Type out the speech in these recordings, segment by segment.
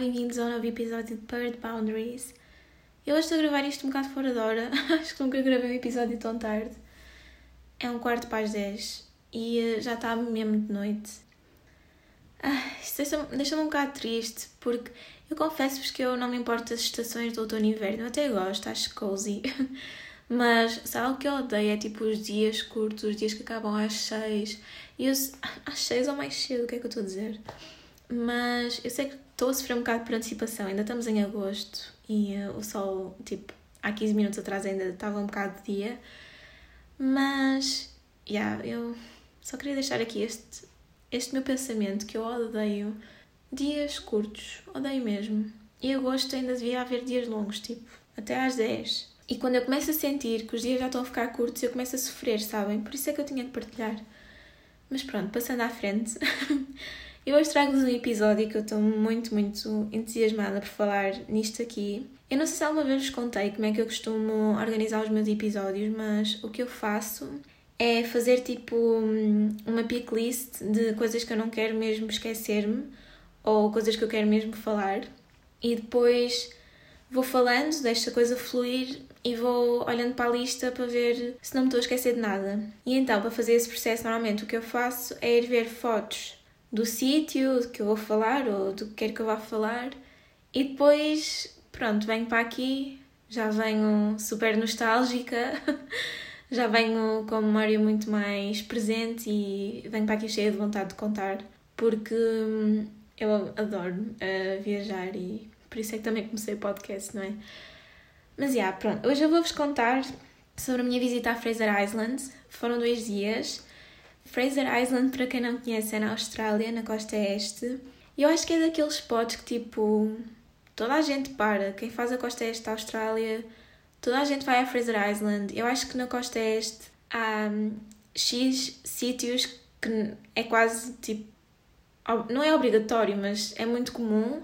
bem-vindos ao novo episódio de Bird Boundaries. Eu hoje estou a gravar isto um bocado fora da hora, acho que nunca gravei um episódio tão tarde. É um quarto para as 10 e uh, já está mesmo de noite. Ah, isto deixa-me deixa um bocado triste porque eu confesso-vos que eu não me importo das estações do outono e inverno, eu até gosto, acho cozy. Mas sabe o que eu odeio? É tipo os dias curtos, os dias que acabam às 6. E eu, às 6 ou mais cedo, o que é que eu estou a dizer? Mas eu sei que estou a sofrer um bocado por antecipação, ainda estamos em agosto e uh, o sol, tipo, há 15 minutos atrás ainda estava um bocado de dia. Mas, yeah, eu só queria deixar aqui este, este meu pensamento que eu odeio dias curtos, odeio mesmo. E agosto ainda devia haver dias longos, tipo, até às 10. E quando eu começo a sentir que os dias já estão a ficar curtos, eu começo a sofrer, sabem? Por isso é que eu tinha que partilhar. Mas pronto, passando à frente. eu hoje trago-vos um episódio que eu estou muito, muito entusiasmada por falar nisto aqui. Eu não sei se alguma vez vos contei como é que eu costumo organizar os meus episódios, mas o que eu faço é fazer tipo uma pick list de coisas que eu não quero mesmo esquecer-me ou coisas que eu quero mesmo falar e depois vou falando, deixo a coisa fluir e vou olhando para a lista para ver se não me estou a esquecer de nada. E então, para fazer esse processo, normalmente o que eu faço é ir ver fotos do sítio que eu vou falar ou do que quer que eu vá falar e depois, pronto, venho para aqui, já venho super nostálgica, já venho com a memória muito mais presente e venho para aqui cheia de vontade de contar porque hum, eu adoro uh, viajar e por isso é que também comecei o podcast, não é? Mas, já, yeah, pronto. Hoje eu vou-vos contar sobre a minha visita à Fraser Island. Foram dois dias. Fraser Island, para quem não conhece, é na Austrália, na costa este. E eu acho que é daqueles spots que, tipo, toda a gente para. Quem faz a costa este da Austrália, toda a gente vai à Fraser Island. Eu acho que na costa este há um, X sítios que é quase, tipo, não é obrigatório, mas é muito comum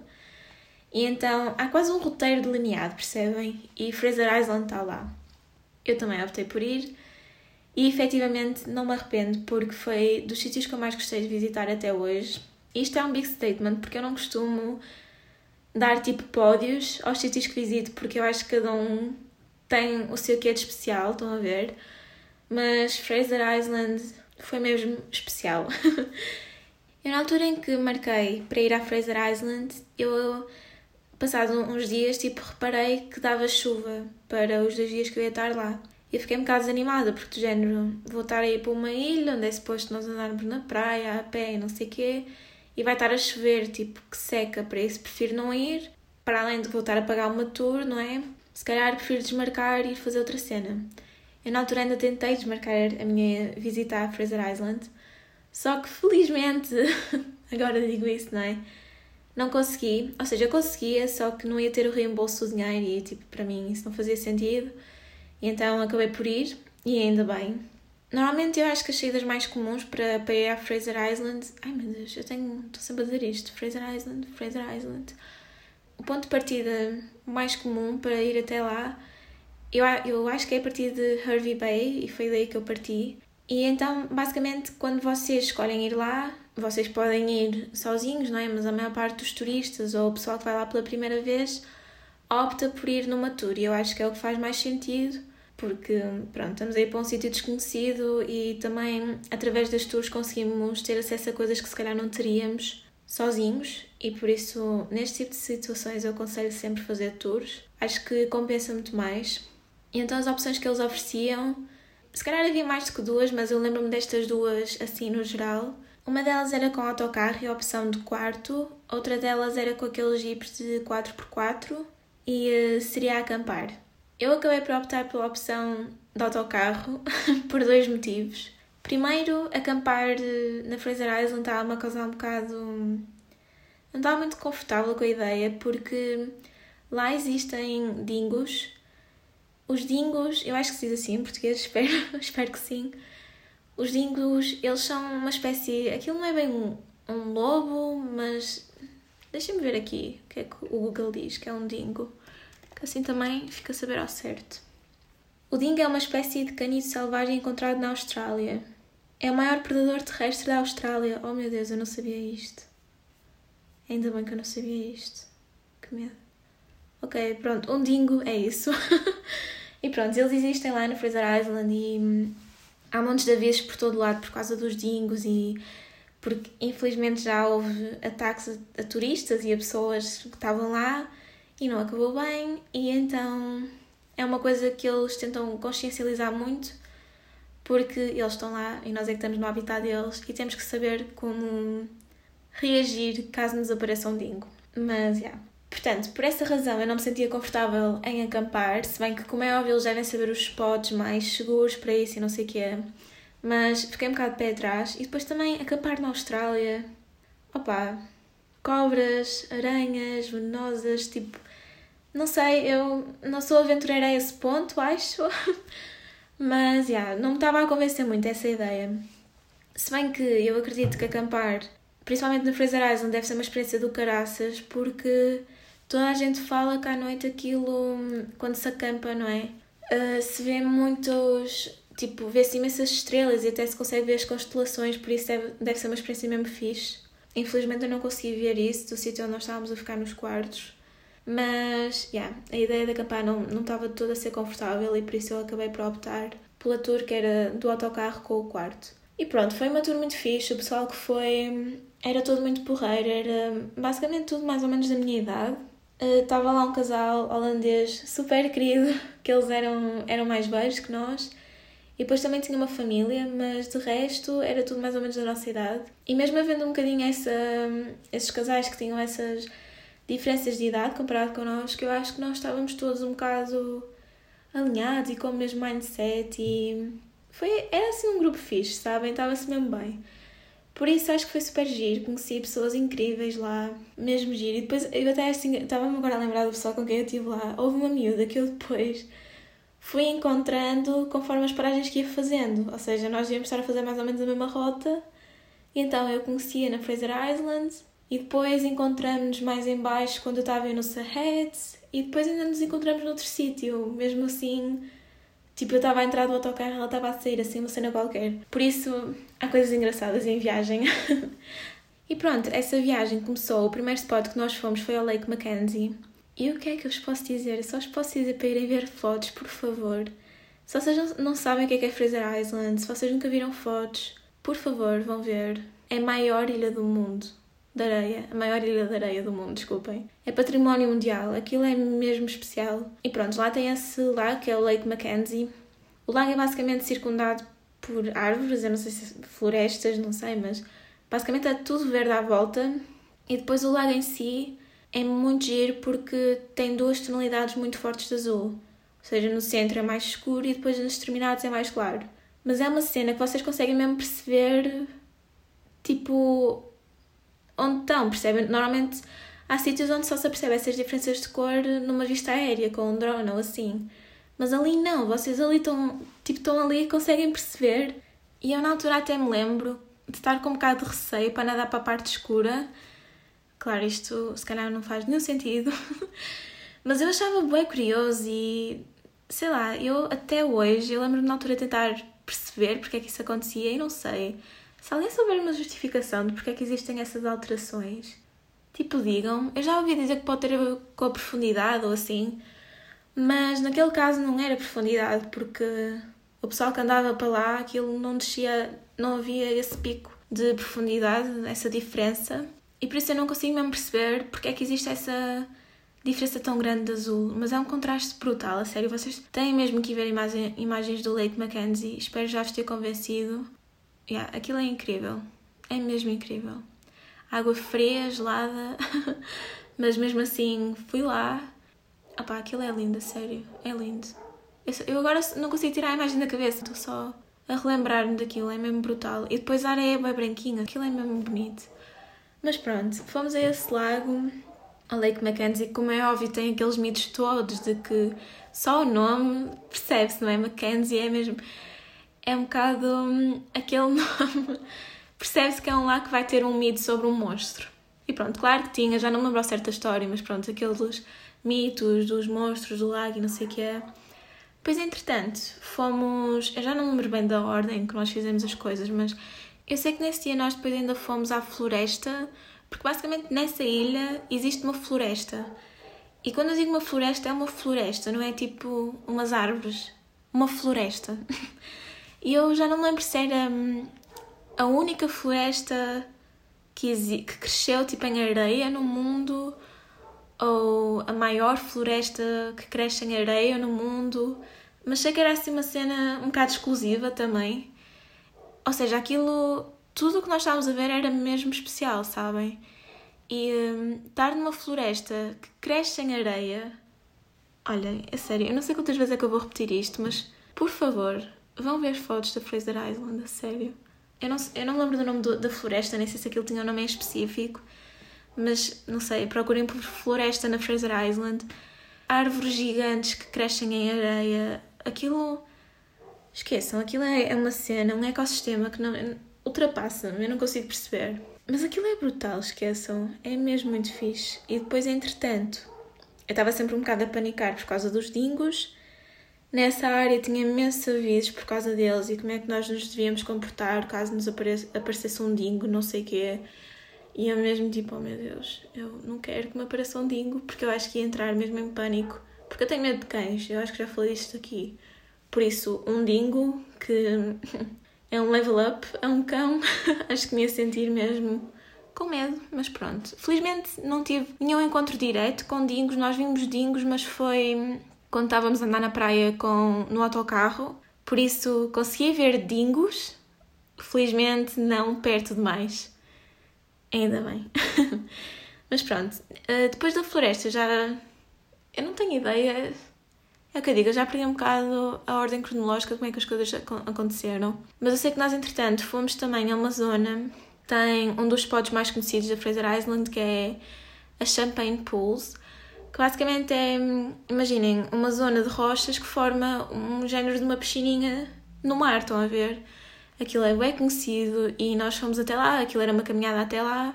e então há quase um roteiro delineado, percebem? E Fraser Island está lá. Eu também optei por ir e efetivamente não me arrependo porque foi dos sítios que eu mais gostei de visitar até hoje. Isto é um big statement porque eu não costumo dar tipo pódios aos sítios que visito porque eu acho que cada um tem o seu quê de especial, estão a ver? Mas Fraser Island foi mesmo especial. eu, na altura em que marquei para ir à Fraser Island, eu passados uns dias, tipo, reparei que dava chuva para os dois dias que eu ia estar lá. E fiquei um bocado desanimada, porque do género, vou estar aí para uma ilha onde é suposto nós andarmos na praia, a pé e não sei o quê, e vai estar a chover, tipo, que seca, para isso prefiro não ir, para além de voltar a pagar uma tour, não é? Se calhar prefiro desmarcar e ir fazer outra cena. Eu na altura ainda tentei desmarcar a minha visita à Fraser Island, só que felizmente, agora digo isso, não é? Não consegui, ou seja, eu conseguia, só que não ia ter o reembolso do dinheiro e, tipo, para mim isso não fazia sentido. Então acabei por ir, e ainda bem. Normalmente eu acho que as saídas mais comuns para, para ir à Fraser Island. Ai meu Deus, eu tenho. estou sempre a dizer isto: Fraser Island, Fraser Island. O ponto de partida mais comum para ir até lá, eu, eu acho que é a partir de Hervey Bay, e foi daí que eu parti. E então, basicamente, quando vocês escolhem ir lá, vocês podem ir sozinhos, não é? Mas a maior parte dos turistas ou o pessoal que vai lá pela primeira vez opta por ir numa tour e eu acho que é o que faz mais sentido porque, pronto, estamos aí para um sítio desconhecido e também através das tours conseguimos ter acesso a coisas que se calhar não teríamos sozinhos e por isso neste tipo de situações eu aconselho sempre fazer tours. Acho que compensa muito mais. E então as opções que eles ofereciam, se calhar havia mais do que duas, mas eu lembro-me destas duas assim no geral. Uma delas era com autocarro e opção de quarto, outra delas era com aqueles jipes de 4x4 e uh, seria acampar. Eu acabei por optar pela opção de autocarro por dois motivos. Primeiro, acampar eh, na Fraser Island estava a causar um bocado. Não estava muito confortável com a ideia, porque lá existem dingos. Os dingos, eu acho que se diz assim em português, espero, espero que sim os dingos, eles são uma espécie. Aquilo não é bem um, um lobo, mas. Deixem-me ver aqui o que é que o Google diz que é um dingo. Que assim também fica a saber ao certo. O dingo é uma espécie de caniço selvagem encontrado na Austrália. É o maior predador terrestre da Austrália. Oh meu Deus, eu não sabia isto. Ainda bem que eu não sabia isto. que medo. Ok, pronto, um dingo é isso. e pronto, eles existem lá no Fraser Island e hum, há montes de avisos por todo lado por causa dos dingos e porque infelizmente já houve ataques a, a turistas e a pessoas que estavam lá e não acabou bem e então é uma coisa que eles tentam consciencializar muito porque eles estão lá e nós é que estamos no habitat deles e temos que saber como reagir caso nos apareça um dingo. Mas. Yeah. Portanto, por essa razão eu não me sentia confortável em acampar, se bem que, como é óbvio, eles devem saber os spots mais seguros para isso e não sei o que é. Mas fiquei um bocado de pé atrás. E depois também acampar na Austrália. Opa, cobras, aranhas venenosas, tipo. Não sei, eu não sou aventureira a esse ponto, acho. Mas, já, yeah, não me estava a convencer muito essa ideia. Se bem que eu acredito que acampar, principalmente no Fraser Island, deve ser uma experiência do caraças, porque toda a gente fala que à noite aquilo, quando se acampa, não é? Uh, se vê muitos, tipo, vê-se imensas estrelas e até se consegue ver as constelações, por isso deve, deve ser uma experiência mesmo fixe. Infelizmente eu não consegui ver isso do sítio onde nós estávamos a ficar nos quartos. Mas, yeah, a ideia de acampar não, não estava toda a ser confortável e por isso eu acabei por optar pela tour que era do autocarro com o quarto. E pronto, foi uma tour muito fixe, o pessoal que foi era todo muito porreiro, era basicamente tudo mais ou menos da minha idade. Estava uh, lá um casal holandês super querido, que eles eram, eram mais velhos que nós. E depois também tinha uma família, mas de resto era tudo mais ou menos da nossa idade. E mesmo havendo um bocadinho essa, esses casais que tinham essas diferenças de idade comparado connosco, eu acho que nós estávamos todos um bocado alinhados e com o mesmo mindset e foi, era assim um grupo fixe, sabem? Estava-se mesmo bem. Por isso acho que foi super giro, conheci pessoas incríveis lá, mesmo giro. E depois eu até assim, estava-me agora a lembrar do pessoal com quem eu estive lá. Houve uma miúda que eu depois fui encontrando conforme as paragens que ia fazendo. Ou seja, nós íamos estar a fazer mais ou menos a mesma rota. E então eu conhecia na Fraser Island, e depois encontramos-nos mais em baixo quando eu estava no Sahed. E depois ainda nos encontramos noutro sítio. Mesmo assim, tipo, eu estava a entrar do autocarro ela estava a sair, assim, uma cena qualquer. Por isso, há coisas engraçadas em viagem. e pronto, essa viagem começou. O primeiro spot que nós fomos foi ao Lake Mackenzie. E o que é que eu vos posso dizer? Só vos posso dizer para irem ver fotos, por favor. Se vocês não sabem o que é, que é Fraser Island, se vocês nunca viram fotos, por favor, vão ver. É a maior ilha do mundo de areia, a maior ilha de areia do mundo, desculpem. É património mundial, aquilo é mesmo especial. E pronto, lá tem esse lago que é o Lake Mackenzie. O lago é basicamente circundado por árvores, eu não sei se florestas, não sei, mas basicamente é tudo verde à volta. E depois o lago em si é muito giro porque tem duas tonalidades muito fortes de azul. Ou seja, no centro é mais escuro e depois nas extremidades é mais claro. Mas é uma cena que vocês conseguem mesmo perceber, tipo, onde estão, percebem? Normalmente há sítios onde só se percebe essas diferenças de cor numa vista aérea, com um drone ou assim. Mas ali não, vocês ali estão, tipo, estão ali e conseguem perceber. E eu na altura até me lembro de estar com um bocado de receio para nadar para a parte escura. Claro, isto se calhar não faz nenhum sentido. Mas eu achava bem curioso e sei lá, eu até hoje, eu lembro-me na altura tentar perceber porque é que isso acontecia e não sei. Se alguém souber uma justificação de porque é que existem essas alterações, tipo, digam. Eu já ouvi dizer que pode ter a ver com a profundidade ou assim, mas naquele caso não era profundidade, porque o pessoal que andava para lá, aquilo não descia, não havia esse pico de profundidade, essa diferença. E por isso eu não consigo mesmo perceber porque é que existe essa diferença tão grande de azul. Mas é um contraste brutal, a sério. Vocês têm mesmo que ver imagem, imagens do Lake Mackenzie. Espero já vos ter convencido. Yeah, aquilo é incrível. É mesmo incrível. Água fria, gelada, mas mesmo assim fui lá. Opá, aquilo é lindo, sério. É lindo. Eu, eu agora não consigo tirar a imagem da cabeça, estou só a relembrar-me daquilo, é mesmo brutal. E depois a areia é bem branquinha, aquilo é mesmo bonito. Mas pronto, fomos a esse lago, a Lake Mackenzie, como é óbvio, tem aqueles mitos todos de que só o nome percebe-se, não é? Mackenzie é mesmo é um bocado hum, aquele nome. Percebe-se que é um lá que vai ter um mito sobre um monstro. E pronto, claro que tinha, já não me lembro certa história, mas pronto, aqueles mitos dos monstros do lago e não sei o que é. Pois, entretanto, fomos. Eu já não me lembro bem da ordem que nós fizemos as coisas, mas eu sei que nesse dia nós depois ainda fomos à floresta, porque basicamente nessa ilha existe uma floresta. E quando eu digo uma floresta, é uma floresta, não é tipo umas árvores. Uma floresta. e eu já não lembro se era hum, a única floresta que, que cresceu tipo em areia no mundo ou a maior floresta que cresce em areia no mundo. Mas sei que era assim uma cena um bocado exclusiva também. Ou seja, aquilo, tudo o que nós estávamos a ver era mesmo especial, sabem? E um, estar numa floresta que cresce em areia. Olhem, é sério, eu não sei quantas vezes é que eu vou repetir isto, mas por favor, vão ver fotos da Fraser Island, a sério. Eu não, eu não lembro do nome do, da floresta, nem sei se aquilo tinha um nome em específico, mas não sei, procurem por floresta na Fraser Island. Árvores gigantes que crescem em areia. Aquilo. Esqueçam, aquilo é, é uma cena, um ecossistema que não ultrapassa-me, eu não consigo perceber. Mas aquilo é brutal, esqueçam. É mesmo muito fixe. E depois, entretanto, eu estava sempre um bocado a panicar por causa dos dingos nessa área tinha imensos avisos por causa deles e como é que nós nos devíamos comportar caso nos aparecesse um dingo, não sei o quê. E eu mesmo tipo, oh meu Deus, eu não quero que me apareça um dingo porque eu acho que ia entrar mesmo em pânico. Porque eu tenho medo de cães, eu acho que já falei disto aqui. Por isso, um dingo que é um level up, é um cão, acho que me ia sentir mesmo com medo, mas pronto. Felizmente não tive nenhum encontro direto com dingos, nós vimos dingos, mas foi quando estávamos a andar na praia com, no autocarro, por isso consegui ver dingos, felizmente não perto demais. Ainda bem. Mas pronto, eh, depois da floresta já. Eu não tenho ideia. É que eu digo, eu já perdi um bocado a ordem cronológica de como é que as coisas aconteceram. Mas eu sei que nós, entretanto, fomos também a uma zona. Tem um dos spots mais conhecidos da Fraser Island, que é a Champagne Pools que basicamente é, imaginem, uma zona de rochas que forma um género de uma piscininha no mar, estão a ver? Aquilo é bem conhecido e nós fomos até lá, aquilo era uma caminhada até lá.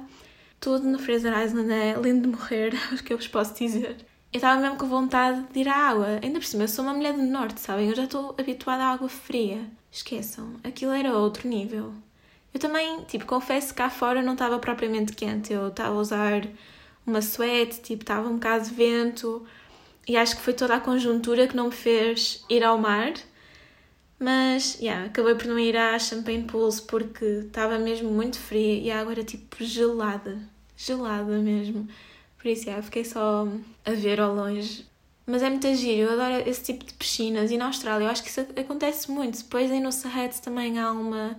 Tudo no Fraser Island é lindo de morrer, acho que eu vos posso dizer. Eu estava mesmo com vontade de ir à água. Ainda por cima, eu sou uma mulher do norte, sabem? Eu já estou habituada à água fria. Esqueçam, aquilo era outro nível. Eu também, tipo, confesso que cá fora não estava propriamente quente. Eu estava a usar uma suéte, tipo, estava um bocado de vento e acho que foi toda a conjuntura que não me fez ir ao mar. Mas, yeah, acabei por não ir à Champagne Pools porque estava mesmo muito fria e a água era tipo gelada, gelada mesmo. Por isso, yeah, fiquei só a ver ao longe. Mas é muito giro, eu adoro esse tipo de piscinas e na Austrália eu acho que isso acontece muito. Depois aí no Sarrete também há uma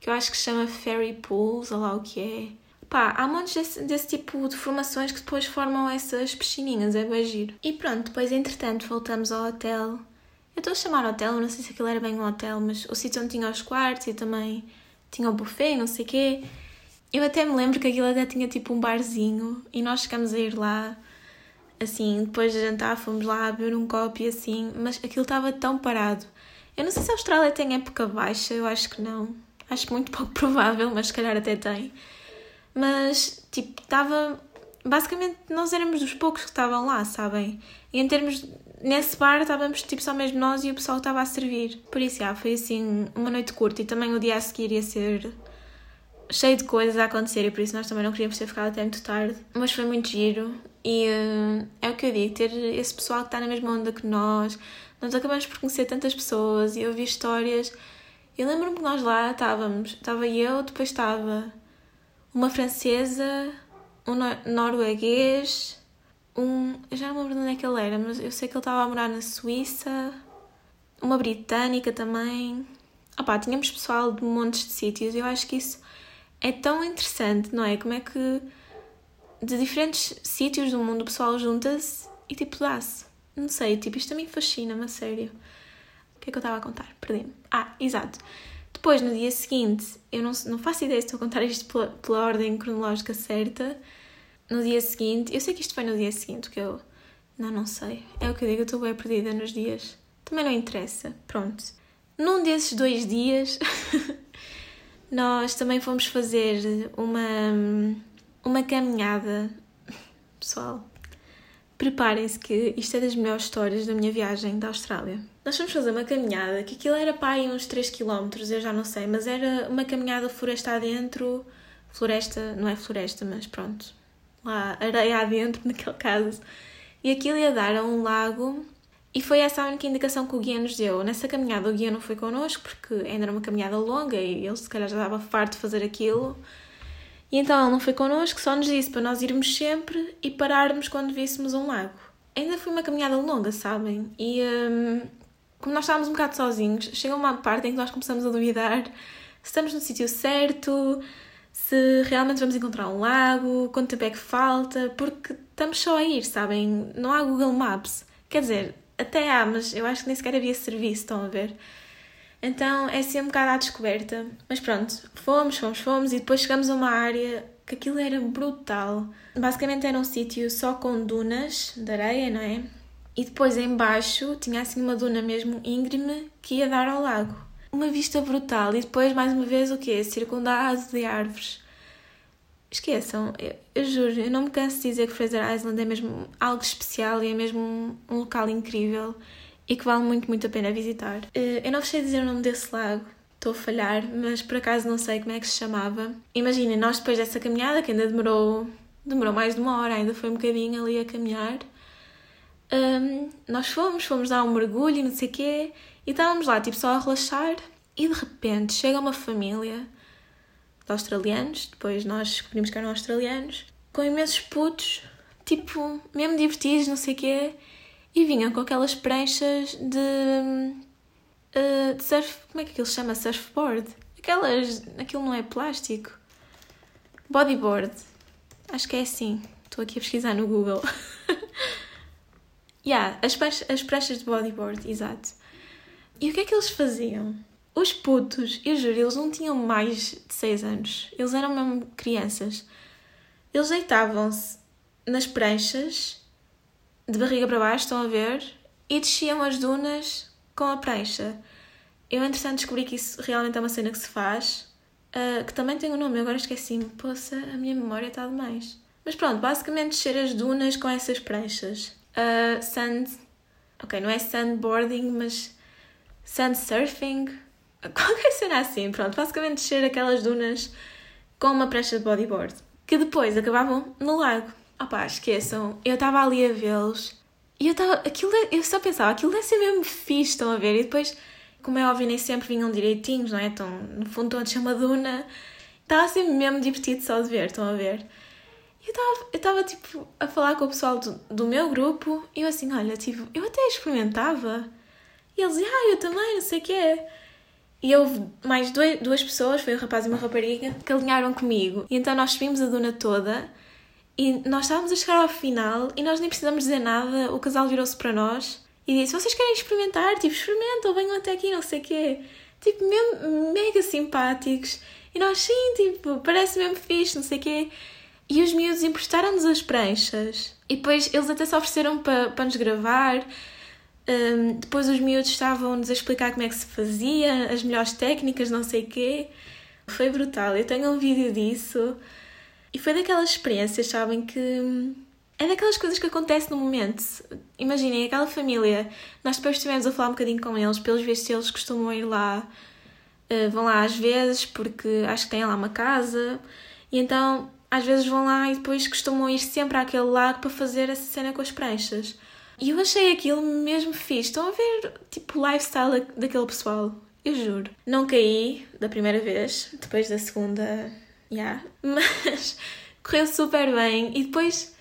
que eu acho que se chama Fairy Pools, ou lá o que é Pá, há montes desse, desse tipo de formações que depois formam essas piscininhas, é bem giro. E pronto, depois entretanto voltamos ao hotel. Eu estou a chamar hotel, não sei se aquilo era bem um hotel, mas o sítio onde tinha os quartos e também tinha o buffet, não sei o quê. Eu até me lembro que aquilo até tinha tipo um barzinho e nós chegamos a ir lá, assim, depois de jantar fomos lá beber um copo e assim, mas aquilo estava tão parado. Eu não sei se a Austrália tem época baixa, eu acho que não. Acho muito pouco provável, mas se calhar até tem. Mas, tipo, estava. Basicamente, nós éramos dos poucos que estavam lá, sabem? E em termos. Nesse bar estávamos tipo só mesmo nós e o pessoal estava a servir. Por isso, já, foi assim uma noite curta e também o dia a seguir ia ser cheio de coisas a acontecer e por isso nós também não queríamos ter ficado até muito tarde. Mas foi muito giro e uh, é o que eu digo, ter esse pessoal que está na mesma onda que nós. Nós acabamos por conhecer tantas pessoas e ouvir histórias. Eu lembro-me que nós lá estávamos, estava eu, depois estava uma francesa, um norueguês, um. Eu já não me lembro de onde é que ele era, mas eu sei que ele estava a morar na Suíça, uma britânica também. Opá, tínhamos pessoal de montes de sítios. Eu acho que isso é tão interessante, não é? Como é que de diferentes sítios do mundo o pessoal junta-se e tipo dá-se. Não sei, tipo, isto também fascina-me a sério. O que é que eu estava a contar? Perdi-me. Ah, exato. Depois, no dia seguinte, eu não, não faço ideia se estou a contar isto pela, pela ordem cronológica certa. No dia seguinte, eu sei que isto foi no dia seguinte, que eu. Não, não sei. É o que eu digo, eu estou bem perdida nos dias. Também não interessa. Pronto. Num desses dois dias, nós também fomos fazer uma, uma caminhada. Pessoal, preparem-se que isto é das melhores histórias da minha viagem da Austrália. Nós fomos fazer uma caminhada, que aquilo era aí uns 3 km, eu já não sei, mas era uma caminhada floresta adentro, floresta, não é floresta, mas pronto, lá areia adentro naquele caso. e aquilo ia dar a um lago e foi essa a única indicação que o guia nos deu. Nessa caminhada o guia não foi connosco porque ainda era uma caminhada longa e ele se calhar já estava farto de fazer aquilo. E então ele não foi connosco, só nos disse para nós irmos sempre e pararmos quando víssemos um lago. Ainda foi uma caminhada longa, sabem? E hum, como nós estávamos um bocado sozinhos, chega uma parte em que nós começamos a duvidar se estamos no sítio certo, se realmente vamos encontrar um lago, quanto tempo é que falta, porque estamos só a ir, sabem? Não há Google Maps. Quer dizer, até há, mas eu acho que nem sequer havia serviço, estão a ver? Então é assim um bocado à descoberta. Mas pronto, fomos, fomos, fomos e depois chegamos a uma área que aquilo era brutal. Basicamente era um sítio só com dunas de areia, não é? E depois embaixo tinha assim uma duna mesmo íngreme que ia dar ao lago. Uma vista brutal e depois mais uma vez o quê? Circundado de árvores. Esqueçam, eu, eu, juro, eu não me canso de dizer que Fraser Island é mesmo algo especial e é mesmo um, um local incrível e que vale muito, muito a pena visitar. Eh, eu não sei dizer o nome desse lago, estou a falhar, mas por acaso não sei como é que se chamava. Imaginem, nós depois dessa caminhada, que ainda demorou, demorou mais de uma hora, ainda foi um bocadinho ali a caminhar, um, nós fomos, fomos dar um mergulho e não sei o quê, e estávamos lá, tipo, só a relaxar, e de repente chega uma família australianos, depois nós descobrimos que eram australianos, com imensos putos, tipo, mesmo divertidos, não sei o quê, e vinham com aquelas pranchas de, uh, de surf. Como é que aquilo se chama? Surfboard. Aquelas. Aquilo não é plástico. Bodyboard. Acho que é assim. Estou aqui a pesquisar no Google. yeah, as, pranchas, as pranchas de bodyboard, exato. E o que é que eles faziam? Os putos, eu juro, eles não tinham mais de 6 anos. Eles eram mesmo crianças. Eles deitavam-se nas pranchas de barriga para baixo, estão a ver? E desciam as dunas com a prancha. Eu, entretanto, descobri que isso realmente é uma cena que se faz, uh, que também tem um nome, agora esqueci-me. Poxa, a minha memória está demais. Mas pronto, basicamente descer as dunas com essas pranchas. Uh, sand. Ok, não é sandboarding, mas sand surfing. Qualquer cena assim, pronto. Basicamente descer aquelas dunas com uma prancha de bodyboard. Que depois acabavam no lago. Opá, esqueçam, eu estava ali a vê-los e eu estava. Aquilo, eu só pensava, aquilo deve ser mesmo fixe, estão a ver? E depois, como é óbvio, nem sempre vinham direitinhos, não é? Então, no fundo, estão descer uma duna. Estava sempre mesmo divertido só de ver, estão a ver? Eu estava, eu estava tipo, a falar com o pessoal do, do meu grupo e eu assim, olha, tipo, eu até experimentava. E eles, ah, eu também, não sei o que é. E houve mais dois, duas pessoas, foi um rapaz e uma rapariga, que alinharam comigo. E então nós subimos a duna toda e nós estávamos a chegar ao final e nós nem precisamos dizer nada. O casal virou-se para nós e disse: Vocês querem experimentar? Tipo, experimentam, venham até aqui, não sei o quê. Tipo, mesmo mega simpáticos. E nós, sim, tipo, parece mesmo fixe, não sei o quê. E os miúdos emprestaram-nos as pranchas. E depois eles até se ofereceram para, para nos gravar. Um, depois os miúdos estavam-nos a explicar como é que se fazia, as melhores técnicas, não sei o quê. Foi brutal. Eu tenho um vídeo disso. E foi daquelas experiências, sabem, que é daquelas coisas que acontecem no momento. Imaginem, aquela família, nós depois estivemos a falar um bocadinho com eles, pelos vistos eles costumam ir lá, uh, vão lá às vezes, porque acho que têm lá uma casa, e então às vezes vão lá e depois costumam ir sempre àquele lago para fazer essa cena com as pranchas. E eu achei aquilo mesmo fixe. Estão a ver, tipo, o lifestyle daquele pessoal. Eu juro. Não caí da primeira vez, depois da segunda yeah. mas correu super bem. E depois,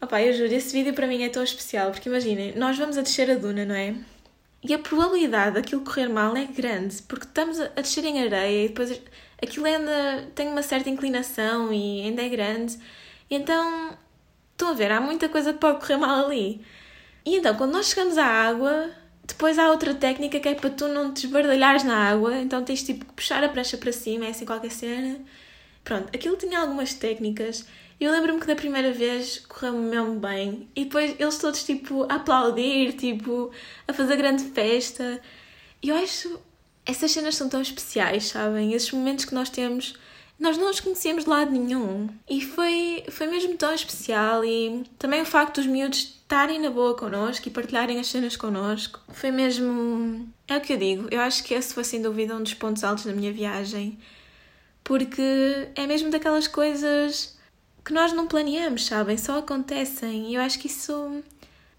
opá, eu juro, esse vídeo para mim é tão especial, porque imaginem, nós vamos a descer a duna, não é? E a probabilidade daquilo correr mal é grande, porque estamos a descer em areia e depois aquilo ainda tem uma certa inclinação e ainda é grande. Então, estão a ver, há muita coisa que pode correr mal ali. E então, quando nós chegamos à água, depois há outra técnica que é para tu não te esbardalhares na água, então tens tipo que puxar a prancha para cima, é assim qualquer cena. Pronto, aquilo tinha algumas técnicas. Eu lembro-me que da primeira vez correu-me mesmo bem. E depois eles todos, tipo, a aplaudir, tipo, a fazer grande festa. E eu acho. Essas cenas são tão especiais, sabem? Esses momentos que nós temos. Nós não os conhecíamos de lado nenhum. E foi, foi mesmo tão especial. E também o facto dos miúdos estarem na boa connosco e partilharem as cenas connosco. Foi mesmo. É o que eu digo. Eu acho que esse foi sem dúvida um dos pontos altos da minha viagem porque é mesmo daquelas coisas que nós não planeamos, sabem? Só acontecem. E eu acho que isso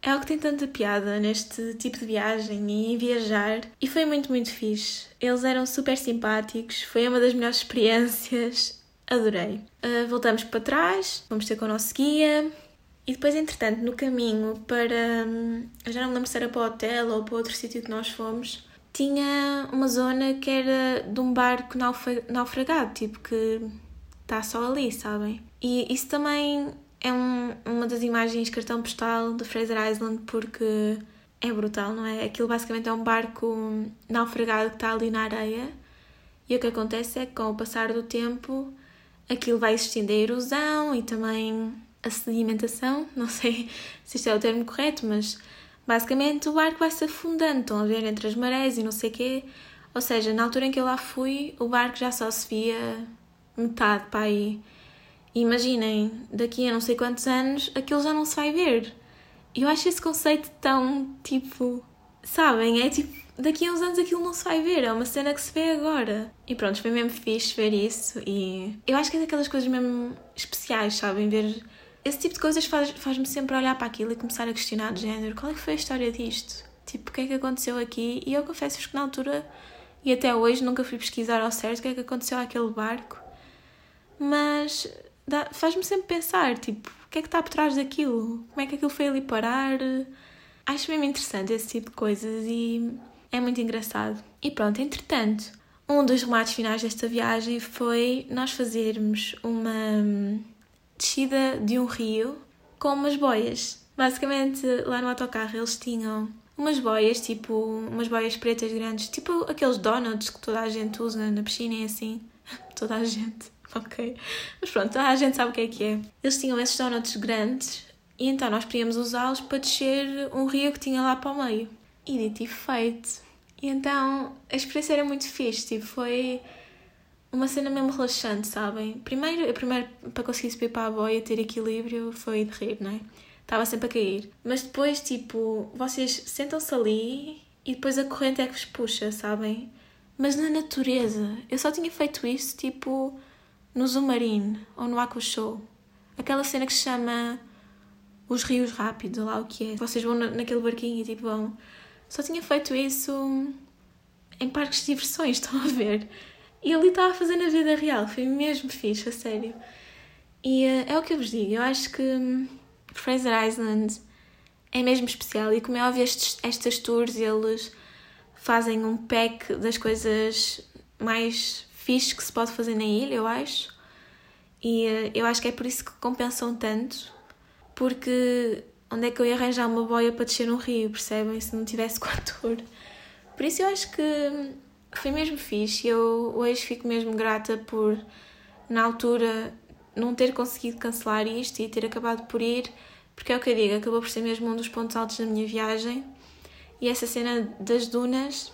É algo que tem tanta piada neste tipo de viagem e em viajar. E foi muito, muito fixe. Eles eram super simpáticos, foi uma das melhores experiências. Adorei. Uh, voltamos para trás, vamos ter com o nosso guia. E depois, entretanto, no caminho para. Hum, eu já não lembro se era para o hotel ou para outro sítio que nós fomos. Tinha uma zona que era de um barco naufragado, tipo que está só ali, sabem? E isso também é um, uma das imagens cartão postal de Fraser Island porque é brutal, não é? Aquilo basicamente é um barco naufragado que está ali na areia e o que acontece é que com o passar do tempo aquilo vai existindo a erosão e também a sedimentação, não sei se isto é o termo correto, mas basicamente o barco vai se afundando, estão a ver entre as marés e não sei o quê. Ou seja, na altura em que eu lá fui, o barco já só se via metade para aí. Imaginem, daqui a não sei quantos anos aquilo já não se vai ver. Eu acho esse conceito tão tipo. Sabem? É tipo. Daqui a uns anos aquilo não se vai ver, é uma cena que se vê agora. E pronto, foi mesmo fixe ver isso e. Eu acho que é daquelas coisas mesmo especiais, sabem? Ver. Esse tipo de coisas faz-me faz sempre olhar para aquilo e começar a questionar de género: qual é que foi a história disto? Tipo, o que é que aconteceu aqui? E eu confesso-vos que na altura e até hoje nunca fui pesquisar ao certo o que é que aconteceu àquele barco mas faz-me sempre pensar, tipo, o que é que está por trás daquilo? Como é que aquilo foi ali parar? Acho mesmo interessante esse tipo de coisas e é muito engraçado. E pronto, entretanto, um dos remates finais desta viagem foi nós fazermos uma descida de um rio com umas boias. Basicamente, lá no autocarro eles tinham umas boias, tipo, umas boias pretas grandes, tipo aqueles donuts que toda a gente usa na piscina e assim. toda a gente. ok? Mas pronto, a gente sabe o que é que é. Eles tinham esses donuts grandes e então nós podíamos usá-los para descer um rio que tinha lá para o meio. E dito e feito. E então a experiência era muito fixe, tipo, foi uma cena mesmo relaxante, sabem? Primeiro, primeiro para conseguir subir para a boia, ter equilíbrio, foi de rir, não é? Estava sempre a cair. Mas depois, tipo, vocês sentam-se ali e depois a corrente é que vos puxa, sabem? Mas na natureza. Eu só tinha feito isso, tipo, no Zumarine ou no Aqua Show. Aquela cena que se chama Os Rios Rápidos, lá o que é. Vocês vão naquele barquinho e tipo vão. Só tinha feito isso em parques de diversões, estão a ver? E ali estava a fazer na vida real, foi mesmo fixe, a sério. E uh, é o que eu vos digo, eu acho que hum, Fraser Island é mesmo especial e como é óbvio estes, estas tours eles fazem um pack das coisas mais fixe que se pode fazer na ilha, eu acho. E uh, eu acho que é por isso que compensam tanto, porque onde é que eu ia arranjar uma boia para descer um rio, percebem? Se não tivesse com a tour. Por isso eu acho que foi mesmo fixe. Eu hoje fico mesmo grata por, na altura, não ter conseguido cancelar isto e ter acabado por ir, porque é o que eu digo, acabou por ser mesmo um dos pontos altos da minha viagem. E essa cena das dunas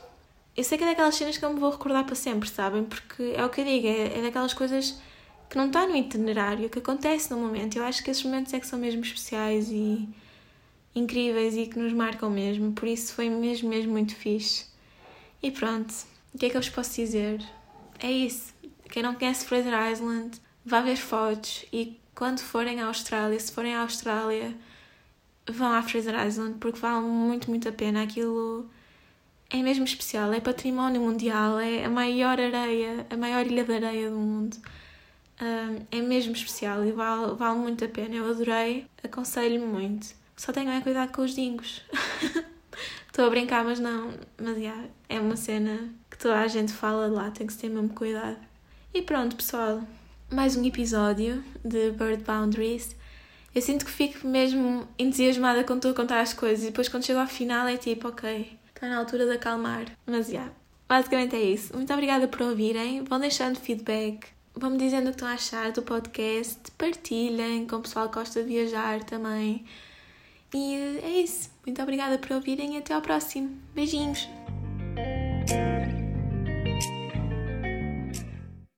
eu sei que é daquelas cenas que eu me vou recordar para sempre, sabem? Porque é o que eu digo, é, é daquelas coisas que não está no itinerário, que acontece no momento. Eu acho que esses momentos é que são mesmo especiais e incríveis e que nos marcam mesmo. Por isso foi mesmo, mesmo muito fixe. E pronto, o que é que eu vos posso dizer? É isso. Quem não conhece Fraser Island, vá ver fotos e quando forem à Austrália, se forem à Austrália, vão à Fraser Island porque vale muito, muito a pena. Aquilo é mesmo especial, é património mundial, é a maior areia, a maior ilha de areia do mundo. É mesmo especial e vale, vale muito a pena. Eu adorei, aconselho-me muito. Só tenham cuidado com os dingos. Estou a brincar, mas não. Mas yeah, é uma cena toda a gente fala lá, tem que ter mesmo cuidado. E pronto, pessoal. Mais um episódio de Bird Boundaries. Eu sinto que fico mesmo entusiasmada quando estou a contar as coisas e depois quando chego ao final é tipo, ok, está na altura de acalmar. Mas já, yeah, basicamente é isso. Muito obrigada por ouvirem. Vão deixando feedback. Vão-me dizendo o que estão a achar do podcast. Partilhem com o pessoal que gosta de viajar também. E é isso. Muito obrigada por ouvirem e até ao próximo. Beijinhos!